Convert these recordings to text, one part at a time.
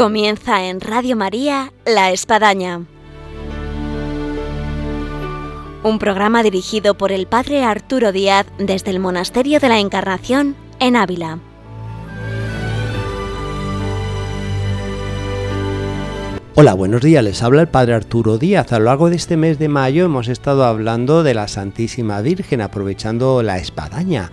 Comienza en Radio María La Espadaña. Un programa dirigido por el Padre Arturo Díaz desde el Monasterio de la Encarnación en Ávila. Hola, buenos días, les habla el Padre Arturo Díaz. A lo largo de este mes de mayo hemos estado hablando de la Santísima Virgen, aprovechando la espadaña.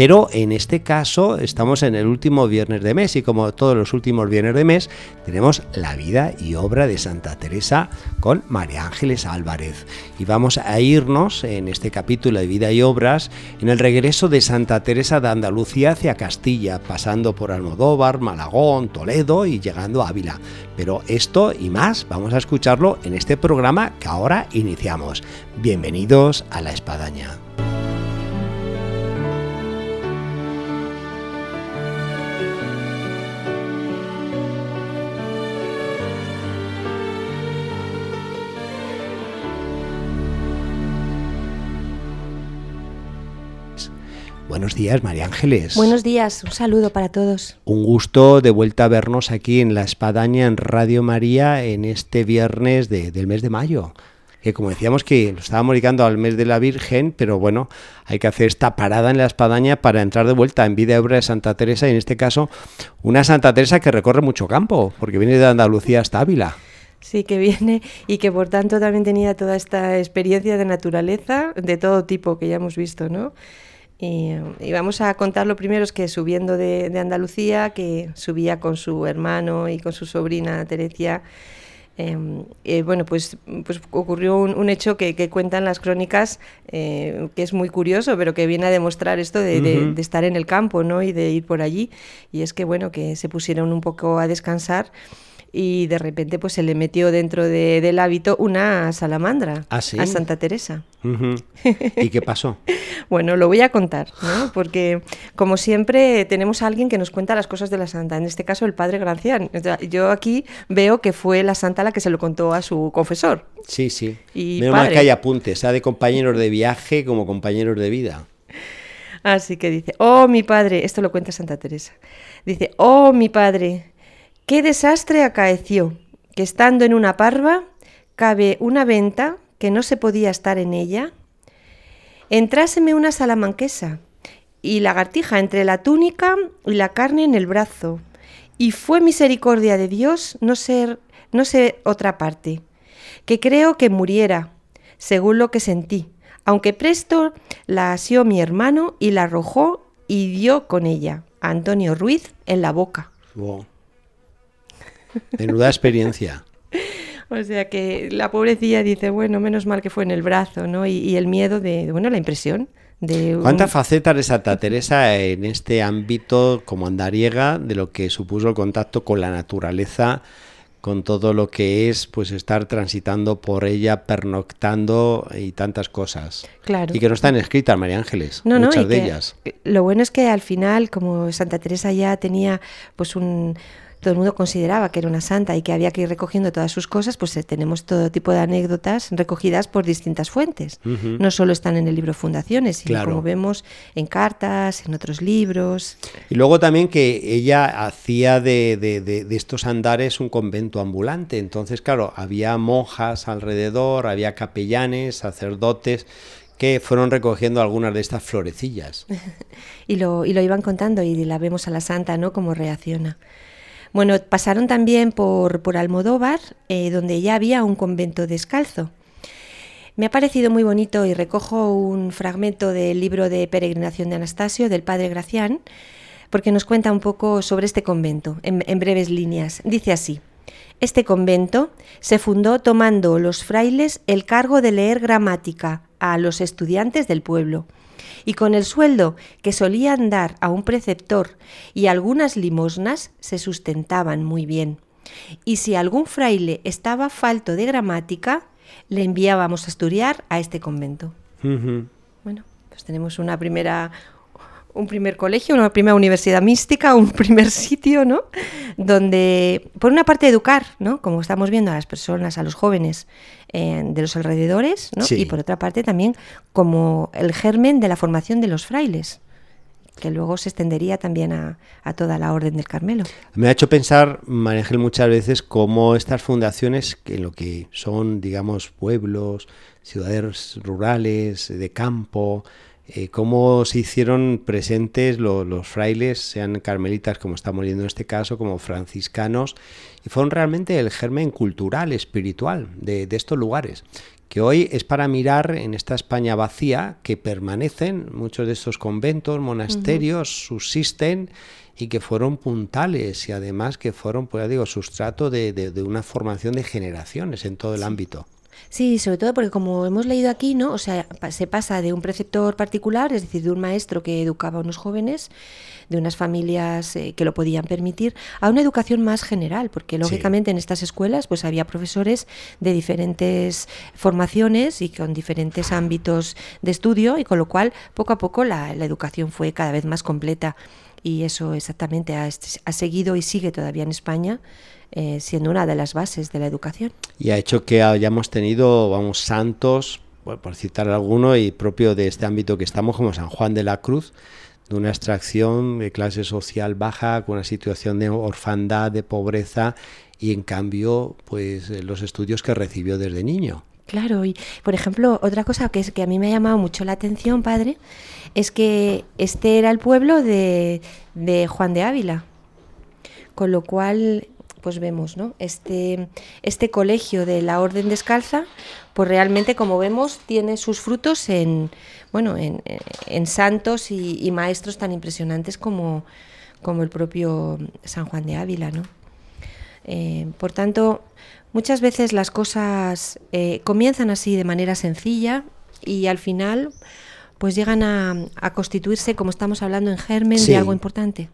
Pero en este caso estamos en el último viernes de mes y como todos los últimos viernes de mes tenemos la vida y obra de Santa Teresa con María Ángeles Álvarez. Y vamos a irnos en este capítulo de vida y obras en el regreso de Santa Teresa de Andalucía hacia Castilla, pasando por Almodóvar, Malagón, Toledo y llegando a Ávila. Pero esto y más vamos a escucharlo en este programa que ahora iniciamos. Bienvenidos a La Espadaña. Buenos días, María Ángeles. Buenos días, un saludo para todos. Un gusto de vuelta a vernos aquí en La Espadaña, en Radio María, en este viernes del mes de mayo. Que como decíamos que lo estábamos dedicando al mes de la Virgen, pero bueno, hay que hacer esta parada en La Espadaña para entrar de vuelta en vida obra de Santa Teresa, y en este caso, una Santa Teresa que recorre mucho campo, porque viene de Andalucía hasta Ávila. Sí, que viene y que por tanto también tenía toda esta experiencia de naturaleza de todo tipo que ya hemos visto, ¿no? Y, vamos a contar lo primero es que subiendo de, Andalucía, que subía con su hermano y con su sobrina Terecia, em, eh, bueno, pues, pues ocurrió un, hecho que, cuentan las crónicas eh, que es muy curioso, pero que viene a demostrar esto de, de, estar en el campo ¿no? y de ir por allí. Y es que, bueno, que se pusieron un poco a descansar y de repente pues se le metió dentro del hábito una salamandra ¿Ah, a Santa Teresa. ¿Y qué pasó? bueno, lo voy a contar, ¿no? porque como siempre tenemos a alguien que nos cuenta las cosas de la santa, en este caso el padre Gracián. Yo aquí veo que fue la santa la que se lo contó a su confesor. Sí, sí. Y Menos mal que hay apuntes, sea de compañeros de viaje como compañeros de vida. Así que dice, oh mi padre, esto lo cuenta Santa Teresa, dice, oh mi padre, Qué desastre acaeció, que estando en una parva, cabe una venta que no se podía estar en ella. Entráseme una salamanquesa y lagartija entre la túnica y la carne en el brazo, y fue misericordia de Dios no ser, no sé otra parte, que creo que muriera, según lo que sentí, aunque presto la asió mi hermano y la arrojó y dio con ella a Antonio Ruiz en la boca. Menuda experiencia. O sea que la pobrecilla dice, bueno, menos mal que fue en el brazo, ¿no? Y, el miedo de, bueno, la impresión de... ¿Cuántas facetas de Santa Teresa en este ámbito como andariega de lo que supuso el contacto con la naturaleza, con todo lo que es pues estar transitando por ella, pernoctando y tantas cosas. Claro. Y que no están escritas, María Ángeles, muchas de ellas. Lo bueno es que al final, como Santa Teresa ya tenía pues un todo el mundo consideraba que era una santa y que había que ir recogiendo todas sus cosas, pues eh, tenemos todo tipo de anécdotas recogidas por distintas fuentes. No solo están en el libro Fundaciones, sino como vemos en cartas, en otros libros. Y luego también que ella hacía de, de estos andares un convento ambulante. Entonces, claro, había monjas alrededor, había capellanes, sacerdotes que fueron recogiendo algunas de estas florecillas. y, lo, y lo iban contando y la vemos a la santa, ¿no? Cómo reacciona. Bueno, pasaron también por, por Almodóvar, eh, donde ya había un convento descalzo. Me ha parecido muy bonito y recojo un fragmento del libro de peregrinación de Anastasio, del padre Gracián, porque nos cuenta un poco sobre este convento, en, en breves líneas. Dice así. Este convento se fundó tomando los frailes el cargo de leer gramática a los estudiantes del pueblo y con el sueldo que solían dar a un preceptor y algunas limosnas se sustentaban muy bien. Y si algún fraile estaba falto de gramática, le enviábamos a estudiar a este convento. Bueno, pues tenemos una primera, un primer colegio, una primera universidad mística, un primer sitio, ¿no? Donde, por una parte, educar, ¿no? Como estamos viendo a las personas, a los jóvenes eh, de los alrededores, ¿no? Y por otra parte también como el germen de la formación de los frailes que luego se extendería también a, toda la Orden del Carmelo. Me ha hecho pensar, María muchas veces cómo estas fundaciones, que lo que son, digamos, pueblos, ciudades rurales, de campo, eh, cómo se hicieron presentes los frailes, sean carmelitas como estamos viendo en este caso, como franciscanos, y fueron realmente el germen cultural, espiritual de, estos lugares que hoy es para mirar en esta España vacía que permanecen muchos de estos conventos, monasterios, subsisten y que fueron puntales y además que fueron, pues digo, sustrato de, una formación de generaciones en todo el ámbito. Sí, sobre todo porque como hemos leído aquí, ¿no? O sea, se pasa de un preceptor particular, es decir, de un maestro que educaba a unos jóvenes, de unas familias eh, que lo podían permitir, a una educación más general, porque lógicamente en estas escuelas pues había profesores de diferentes formaciones y con diferentes ámbitos de estudio y con lo cual poco a poco la, educación fue cada vez más completa y eso exactamente ha, ha seguido y sigue todavía en España eh, siendo una de las bases de la educación. Y ha hecho que hayamos tenido, vamos, santos, por citar alguno, y propio de este ámbito que estamos, como San Juan de la Cruz, de una extracción de clase social baja, con una situación de orfandad, de pobreza, y en cambio, pues eh, los estudios que recibió desde niño. Claro, y por ejemplo, otra cosa que, es, que a mí me ha llamado mucho la atención, padre, es que este era el pueblo de, de Juan de Ávila, con lo cual pues vemos, ¿no? Este, este colegio de la Orden Descalza, pues realmente, como vemos, tiene sus frutos en, bueno, en, santos y, maestros tan impresionantes como, como, el propio San Juan de Ávila, ¿no? Eh, por tanto, muchas veces las cosas eh, comienzan así de manera sencilla y al final pues llegan a, constituirse, como estamos hablando, en germen de algo importante.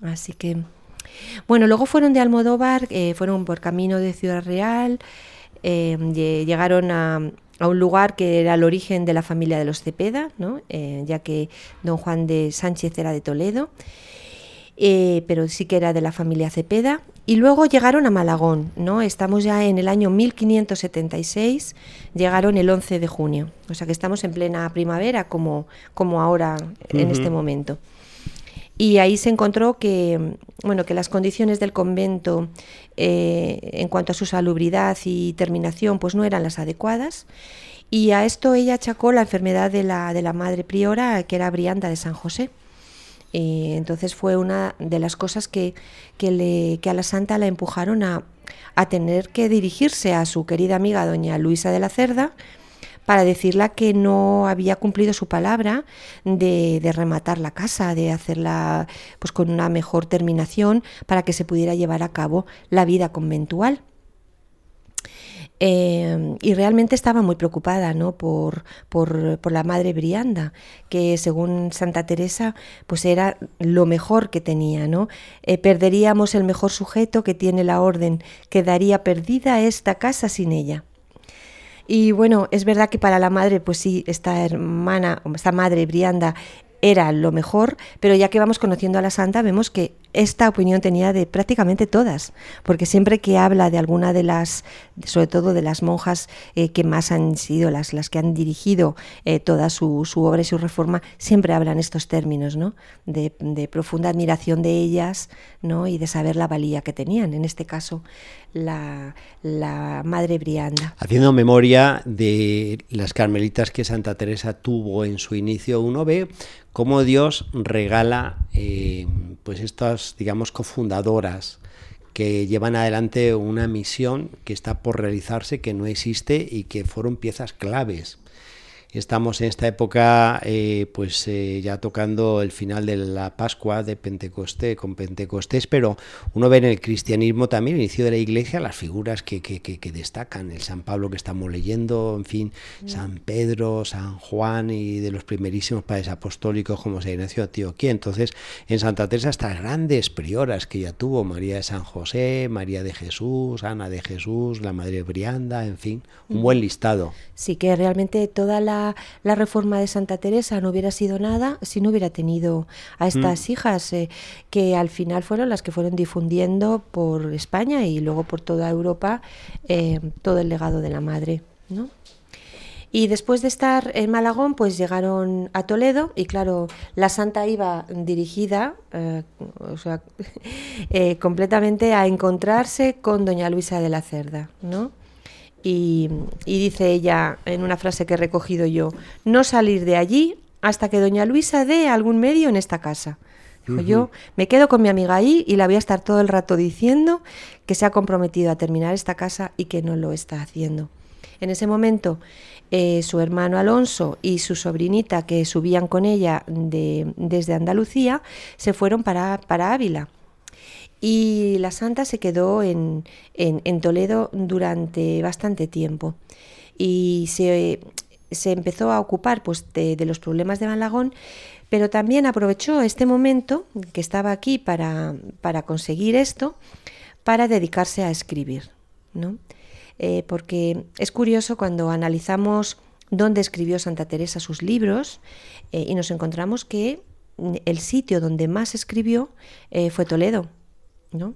Así que... Bueno, luego fueron de Almodóvar, eh, fueron por camino de Ciudad Real, eh, llegaron a, un lugar que era el origen de la familia de los Cepeda, eh, ya que don Juan de Sánchez era de Toledo, pero sí que era de la familia Cepeda. Y luego llegaron a Malagón, ¿no? estamos ya en el año 1576, llegaron el 11 de junio, o sea que estamos en plena primavera como, como ahora en este momento y ahí se encontró que, bueno, que las condiciones del convento eh, en cuanto a su salubridad y terminación pues no eran las adecuadas y a esto ella achacó la enfermedad de la, de la madre priora que era Brianda de San José. Y entonces fue una de las cosas que, que, le, que a la santa la empujaron a, a tener que dirigirse a su querida amiga doña Luisa de la Cerda, para decirle que no había cumplido su palabra de, rematar la casa, de hacerla pues con una mejor terminación para que se pudiera llevar a cabo la vida conventual. Eh, y realmente estaba muy preocupada ¿no? por, por, la madre Brianda, que según Santa Teresa pues era lo mejor que tenía. ¿no? Eh, perderíamos el mejor sujeto que tiene la orden, quedaría perdida esta casa sin ella. Y bueno, es verdad que para la madre, pues sí, esta hermana, esta madre Brianda era lo mejor, pero ya que vamos conociendo a la santa, vemos que esta opinión tenía de prácticamente todas, porque siempre que habla de alguna de las, sobre todo de las monjas eh, que más han sido las, las que han dirigido eh, toda su, obra y su reforma, siempre hablan estos términos, ¿no? De, profunda admiración de ellas, ¿no? Y de saber la valía que tenían, en este caso la, la Madre Brianda. Haciendo memoria de las carmelitas que Santa Teresa tuvo en su inicio, uno ve cómo Dios regala eh, pues estas, digamos, cofundadoras que llevan adelante una misión que está por realizarse, que no existe y que fueron piezas claves Estamos en esta época, eh, pues eh, ya tocando el final de la Pascua de Pentecostés, con Pentecostés, pero uno ve en el cristianismo también, el inicio de la iglesia, las figuras que, que, que, destacan, el San Pablo que estamos leyendo, en fin, mm. San Pedro, San Juan y de los primerísimos padres apostólicos como San Ignacio de Antioquía. Entonces, en Santa Teresa, estas grandes prioras que ya tuvo, María de San José, María de Jesús, Ana de Jesús, la Madre Brianda, en fin, un mm. buen listado. Sí, que realmente toda la la, reforma de Santa Teresa no hubiera sido nada si no hubiera tenido a estas mm. hijas eh, que al final fueron las que fueron difundiendo por España y luego por toda Europa eh, todo el legado de la madre. Y después de estar en Malagón, pues llegaron a Toledo y claro, la santa iba dirigida, eh, o sea, eh, completamente a encontrarse con doña Luisa de la Cerda, ¿no? Y, y, dice ella en una frase que he recogido yo, no salir de allí hasta que doña Luisa dé algún medio en esta casa. Dijo, yo me quedo con mi amiga ahí y la voy a estar todo el rato diciendo que se ha comprometido a terminar esta casa y que no lo está haciendo. En ese momento, eh, su hermano Alonso y su sobrinita, que subían con ella de, desde Andalucía, se fueron para, para Ávila. Y la santa se quedó en, Toledo durante bastante tiempo. Y se, empezó a ocupar pues, de, los problemas de Malagón, pero también aprovechó este momento que estaba aquí para, para conseguir esto, para dedicarse a escribir. ¿no? Eh, porque es curioso cuando analizamos dónde escribió Santa Teresa sus libros eh, y nos encontramos que el sitio donde más escribió eh, fue Toledo. ¿No?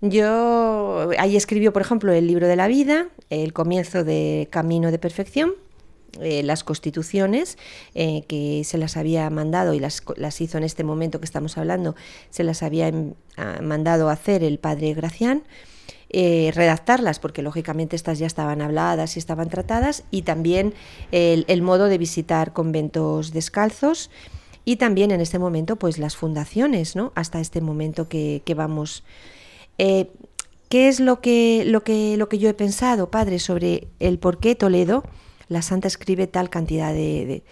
Yo ahí escribió, por ejemplo, el libro de la vida, el comienzo de Camino de Perfección, eh, las constituciones eh, que se las había mandado y las, las, hizo en este momento que estamos hablando, se las había em, mandado hacer el padre Gracián. Eh, redactarlas, porque lógicamente estas ya estaban habladas y estaban tratadas, y también el, modo de visitar conventos descalzos, y también en este momento, pues las fundaciones, ¿no? Hasta este momento que, que vamos. ¿Qué es lo que, lo, que, lo que yo he pensado, padre, sobre el por qué Toledo? la santa escribe tal cantidad de,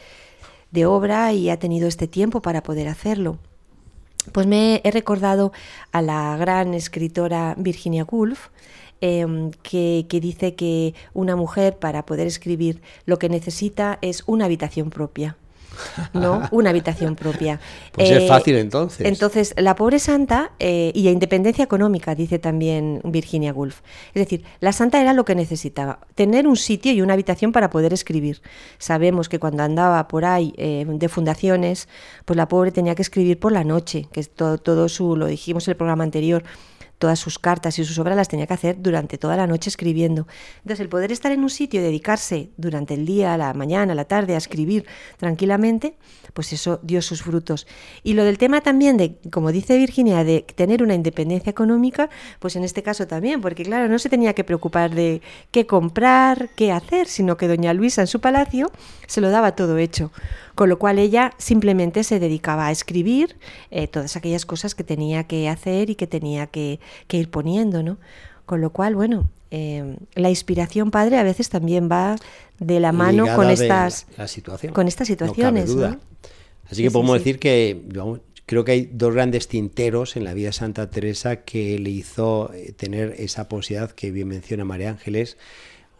obra y ha tenido este tiempo para poder hacerlo. Pues me he recordado a la gran escritora Virginia Woolf, em, que, dice que una mujer para poder escribir lo que necesita es una habitación propia. ¿No? Una habitación propia. Pues es eh, fácil entonces. Entonces, la pobre santa eh, y a independencia económica, dice también Virginia Woolf. Es decir, la santa era lo que necesitaba, tener un sitio y una habitación para poder escribir. Sabemos que cuando andaba por ahí eh, de fundaciones, pues la pobre tenía que escribir por la noche, que es todo, todo su, lo dijimos en el programa anterior, todas sus cartas y sus obras las tenía que hacer durante toda la noche escribiendo. Entonces, el poder estar en un sitio y dedicarse durante el día, la mañana, la tarde a escribir tranquilamente, pues eso dio sus frutos. Y lo del tema también de, como dice Virginia, de tener una independencia económica, pues en este caso también, porque claro, no se tenía que preocupar de qué comprar, qué hacer, sino que doña Luisa en su palacio se lo daba todo hecho con lo cual ella simplemente se dedicaba a escribir eh, todas aquellas cosas que tenía que hacer y que tenía que, ir poniendo, ¿no? Con lo cual, bueno, em, la inspiración padre a veces también va de la mano con estas, con estas situaciones. Así que podemos decir que creo que hay dos grandes tinteros en la vida de Santa Teresa que le hizo eh, tener esa posibilidad que bien menciona María Ángeles.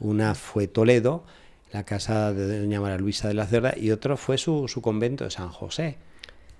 Una fue Toledo, la casa de doña María Luisa de la Cerda, y otro fue su, su convento de San José,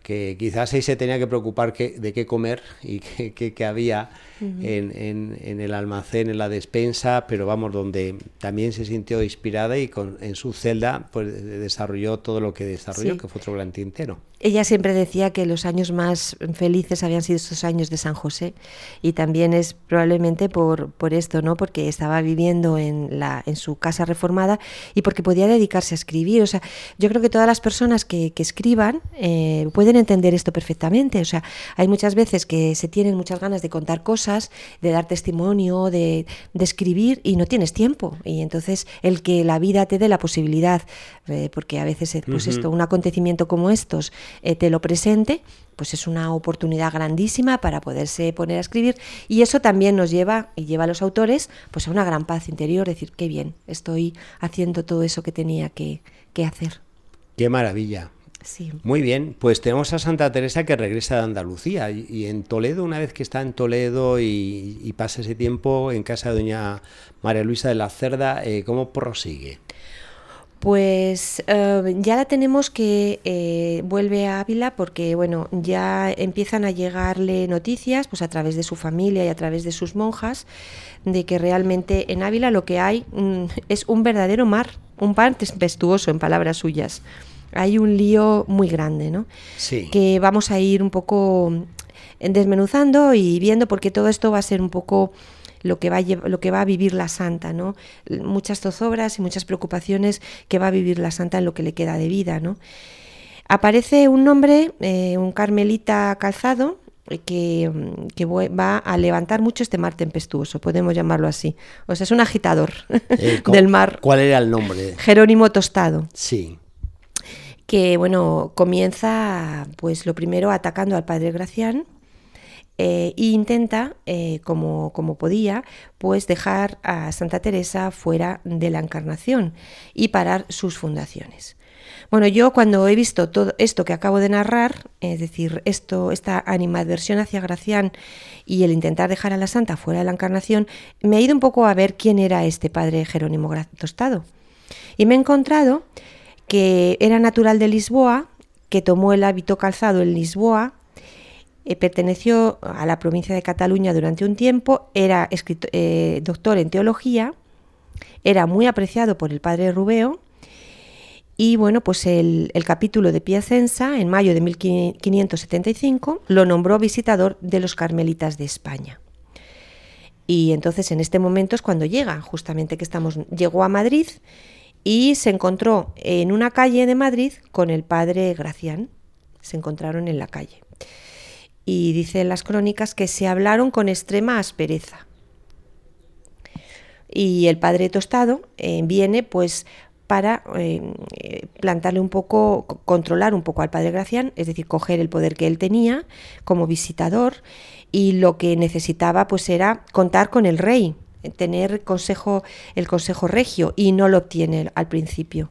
que quizás ahí se tenía que preocupar de qué comer y qué, había en, en, el almacén, en la despensa, pero vamos, donde también se sintió inspirada y con, en su celda pues desarrolló todo lo que desarrolló, que fue otro gran tintero. Ella siempre decía que los años más felices habían sido estos años de San José y también es probablemente por, por esto, ¿no? Porque estaba viviendo en, la, en su casa reformada y porque podía dedicarse a escribir. O sea, yo creo que todas las personas que, que escriban eh, pueden entender esto perfectamente. O sea, hay muchas veces que se tienen muchas ganas de contar cosas, de dar testimonio, de, de escribir y no tienes tiempo. Y entonces el que la vida te dé la posibilidad, eh, porque a veces pues esto, un acontecimiento como estos, eh, te lo presente, pues es una oportunidad grandísima para poderse poner a escribir y eso también nos lleva y lleva a los autores pues a una gran paz interior, decir, qué bien, estoy haciendo todo eso que tenía que, hacer. Qué maravilla. Sí. Muy bien, pues tenemos a Santa Teresa que regresa de Andalucía y, en Toledo, una vez que está en Toledo y, pasa ese tiempo en casa de doña María Luisa de la Cerda, eh, ¿cómo prosigue? Pues eh, ya la tenemos que eh, vuelve a Ávila porque bueno ya empiezan a llegarle noticias pues a través de su familia y a través de sus monjas de que realmente en Ávila lo que hay mm, es un verdadero mar, un par tempestuoso en palabras suyas. Hay un lío muy grande, ¿no? Sí. Que vamos a ir un poco desmenuzando y viendo porque todo esto va a ser un poco lo que va a, lo que va a vivir la santa, ¿no? Muchas zozobras y muchas preocupaciones que va a vivir la santa en lo que le queda de vida, ¿no? Aparece un nombre, eh, un carmelita calzado, que, que, va a levantar mucho este mar tempestuoso, podemos llamarlo así. O sea, es un agitador eh, del mar. ¿Cuál era el nombre? Jerónimo Tostado. Sí. Que, bueno, comienza, pues lo primero atacando al padre Gracián, e intenta, eh, como, como, podía, pues dejar a Santa Teresa fuera de la encarnación y parar sus fundaciones. Bueno, yo cuando he visto todo esto que acabo de narrar, es decir, esto, esta animadversión hacia Gracián y el intentar dejar a la santa fuera de la encarnación, me he ido un poco a ver quién era este padre Jerónimo Tostado. Y me he encontrado que era natural de Lisboa, que tomó el hábito calzado en Lisboa, eh, perteneció a la provincia de Cataluña durante un tiempo, era eh, doctor en teología, era muy apreciado por el padre Rubeo, y bueno, pues el, capítulo de Piacenza, en mayo de 1575, lo nombró visitador de los carmelitas de España. Y entonces en este momento es cuando llega, justamente que estamos, llegó a Madrid y se encontró en una calle de Madrid con el padre Gracián. Se encontraron en la calle y dice las crónicas que se hablaron con extrema aspereza. Y el padre Tostado eh, viene pues para eh, plantarle un poco, controlar un poco al padre Gracián, es decir, coger el poder que él tenía como visitador y lo que necesitaba pues era contar con el rey, tener consejo, el consejo regio y no lo obtiene al principio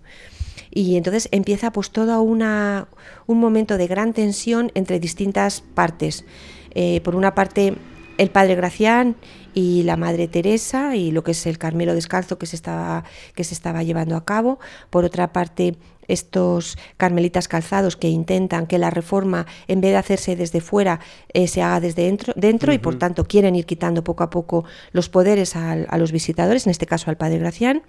y entonces empieza pues todo una, un momento de gran tensión entre distintas partes. Eh, por una parte el padre Gracián y la madre Teresa y lo que es el Carmelo Descalzo que se estaba, que se estaba llevando a cabo. Por otra parte estos carmelitas calzados que intentan que la reforma, en vez de hacerse desde fuera, eh, se haga desde dentro, dentro y por tanto quieren ir quitando poco a poco los poderes a, a los visitadores, en este caso al padre Gracián.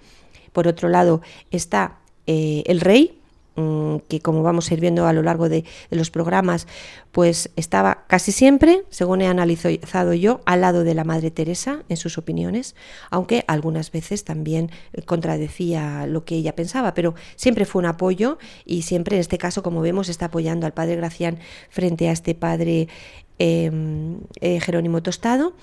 Por otro lado está eh, el rey, que como vamos a ir viendo a lo largo de, los programas, pues estaba casi siempre, según he analizado yo, al lado de la Madre Teresa en sus opiniones, aunque algunas veces también contradecía lo que ella pensaba, pero siempre fue un apoyo y siempre en este caso, como vemos, está apoyando al Padre Gracián frente a este Padre em, eh, Jerónimo Tostado.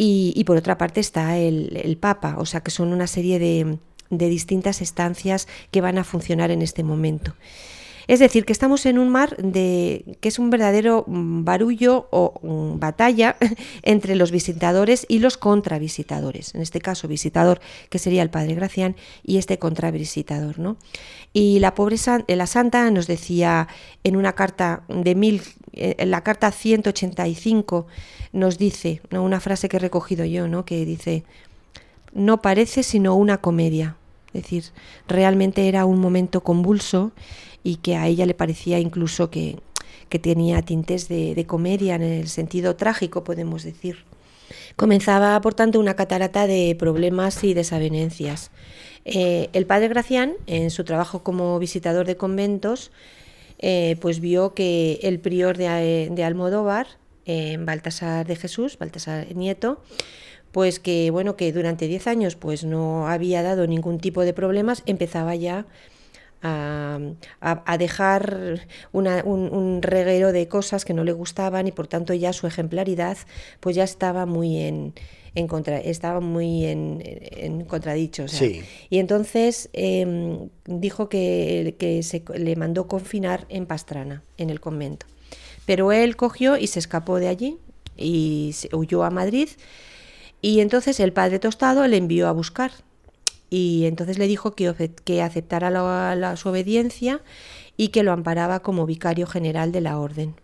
Y, por otra parte está el Papa, o sea que son una serie de, de distintas estancias que van a funcionar en este momento. Es decir, que estamos en un mar de que es un verdadero mm, barullo o mm, batalla entre los visitadores y los contravisitadores. En este caso, visitador que sería el padre Gracián y este contravisitador, ¿no? Y la pobre eh, la santa nos decía en una carta de mil, eh, en la carta 185 nos dice, una frase que he recogido yo, ¿no? Que dice no parece sino una comedia. Es decir, realmente era un momento convulso y que a ella le parecía incluso que, tenía tintes de, comedia en el sentido trágico, podemos decir. Comenzaba, por tanto, una catarata de problemas y desavenencias. Eh, el padre Gracián, en su trabajo como visitador de conventos, eh, pues vio que el prior de, de Almodóvar, en Baltasar de Jesús, Baltasar Nieto, pues que bueno, que durante 10 años pues no había dado ningún tipo de problemas, empezaba ya a, dejar un, reguero de cosas que no le gustaban y por tanto ya su ejemplaridad pues ya estaba muy en, en contra, estaba muy en, en contradicho. Y entonces em, dijo que, que se le mandó confinar en Pastrana, en el convento. Pero él cogió y se escapó de allí y huyó a Madrid y entonces el padre Tostado le envió a buscar y entonces le dijo que, que aceptara su obediencia y que lo amparaba como vicario general de la orden.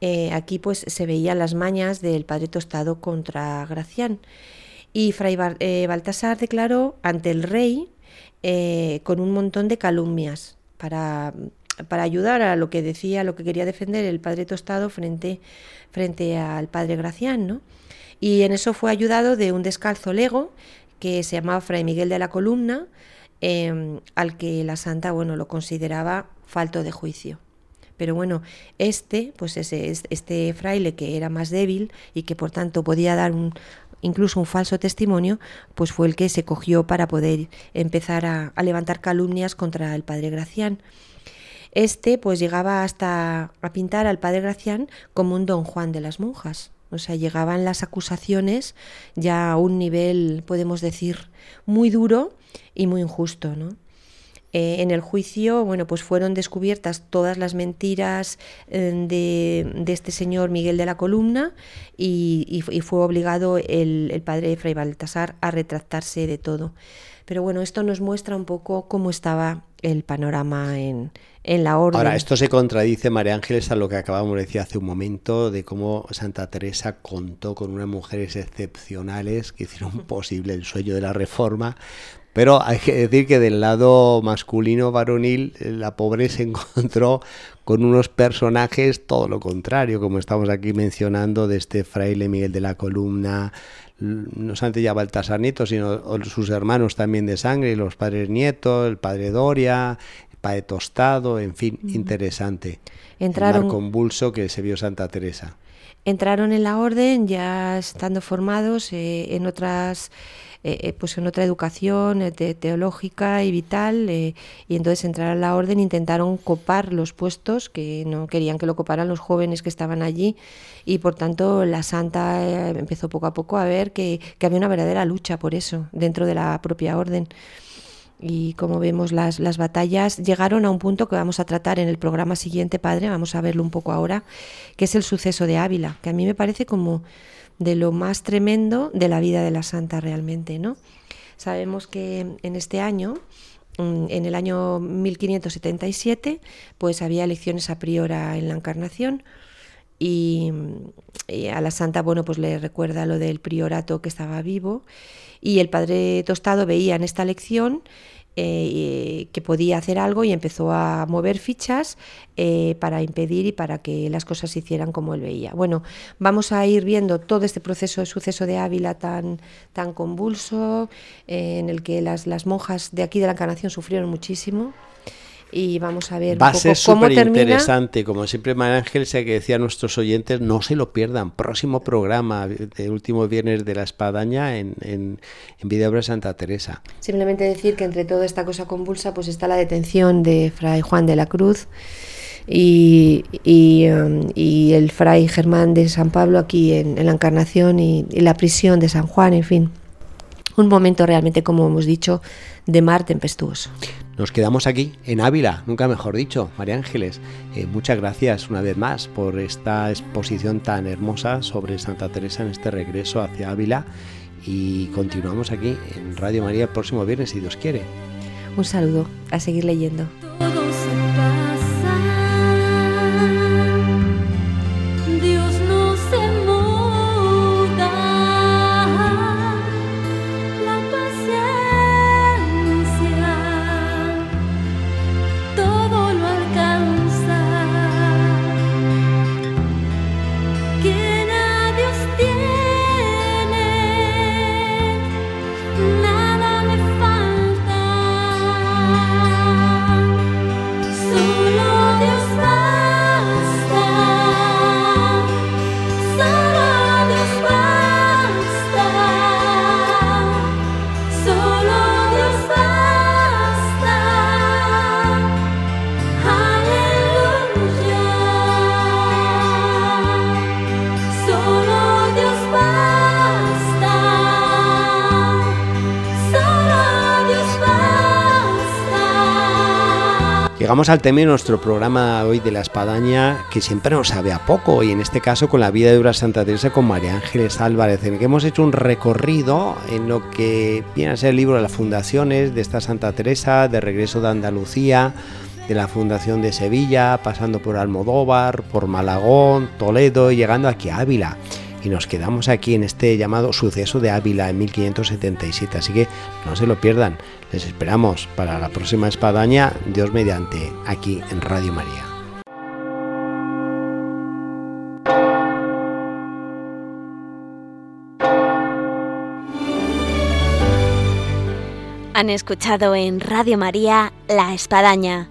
Eh, aquí pues se veían las mañas del padre Tostado contra Gracián y Fray eh, Baltasar declaró ante el rey eh, con un montón de calumnias para, para, ayudar a lo que decía, lo que quería defender el padre Tostado frente, frente al padre Gracián, ¿no? Y en eso fue ayudado de un descalzo lego que se llamaba Fray Miguel de la Columna, em, al que la santa bueno, lo consideraba falto de juicio. Pero bueno, este, pues ese, este fraile que era más débil y que por tanto podía dar un, incluso un falso testimonio, pues fue el que se cogió para poder empezar a, levantar calumnias contra el padre Gracián. Este pues llegaba hasta a pintar al padre Gracián como un don Juan de las monjas. O sea, llegaban las acusaciones ya a un nivel, podemos decir, muy duro y muy injusto, ¿no? Eh, en el juicio, bueno, pues fueron descubiertas todas las mentiras eh, de, este señor Miguel de la Columna y, fue obligado el, padre Fray Baltasar a retractarse de todo. Pero bueno, esto nos muestra un poco cómo estaba el panorama en, en la orden. Ahora, esto se contradice, María Ángeles, a lo que acabamos de decir hace un momento, de cómo Santa Teresa contó con unas mujeres excepcionales que hicieron posible el sueño de la reforma, pero hay que decir que del lado masculino varonil, eh, la pobre se encontró con unos personajes todo lo contrario, como estamos aquí mencionando, de este fraile Miguel de la Columna, no solamente ya Baltasar Nieto, sino sus hermanos también de sangre, los padres Nieto, el padre Doria, el padre Tostado, en fin, interesante. Entraron... El convulso que se vio Santa Teresa. Entraron en la orden ya estando formados eh, en otras eh, eh, pues en otra educación eh, teológica y vital y entonces entraron a la orden intentaron copar los puestos que no querían que lo coparan los jóvenes que estaban allí y por tanto la santa empezó poco a poco a ver que, que había una verdadera lucha por eso dentro de la propia orden y como vemos las, las, batallas llegaron a un punto que vamos a tratar en el programa siguiente, padre, vamos a verlo un poco ahora, que es el suceso de Ávila, que a mí me parece como de lo más tremendo de la vida de la santa realmente, ¿no? Sabemos que en este año, mm, en el año 1577, pues había elecciones a priora en la Encarnación y, a la santa, bueno, pues le recuerda lo del priorato que estaba vivo y el padre Tostado veía en esta elección eh, que podía hacer algo y empezó a mover fichas eh, para impedir y para que las cosas se hicieran como él veía. Bueno, vamos a ir viendo todo este proceso de suceso de Ávila tan, tan convulso, eh, en el que las, las monjas de aquí de la Encarnación sufrieron muchísimo y vamos a ver Va a ser súper interesante, como siempre María Ángel, sé que decía a nuestros oyentes, no se lo pierdan, próximo programa, el último viernes de la espadaña en, en, en Santa Teresa. Simplemente decir que entre toda esta cosa convulsa pues está la detención de Fray Juan de la Cruz y, y, um, el Fray Germán de San Pablo aquí en, la Encarnación y la prisión de San Juan, en fin. Un momento realmente, como hemos dicho, de mar tempestuoso. Nos quedamos aquí, en Ávila, nunca mejor dicho. María Ángeles, eh, muchas gracias una vez más por esta exposición tan hermosa sobre Santa Teresa en este regreso hacia Ávila y continuamos aquí en Radio María el próximo viernes, si Dios quiere. Un saludo, a seguir leyendo. Llegamos al tema de nuestro programa hoy de la espadaña, que siempre nos sabe a poco, y en este caso con la vida de una Santa Teresa con María Ángeles Álvarez, en el que hemos hecho un recorrido en lo que viene a ser el libro de las fundaciones de esta Santa Teresa, de regreso de Andalucía, de la Fundación de Sevilla, pasando por Almodóvar, por Malagón, Toledo y llegando aquí a Ávila y nos quedamos aquí en este llamado suceso de Ávila en 1577. Así que no se lo pierdan. Les esperamos para la próxima espadaña, Dios mediante, aquí en Radio María. Han escuchado en Radio María La Espadaña,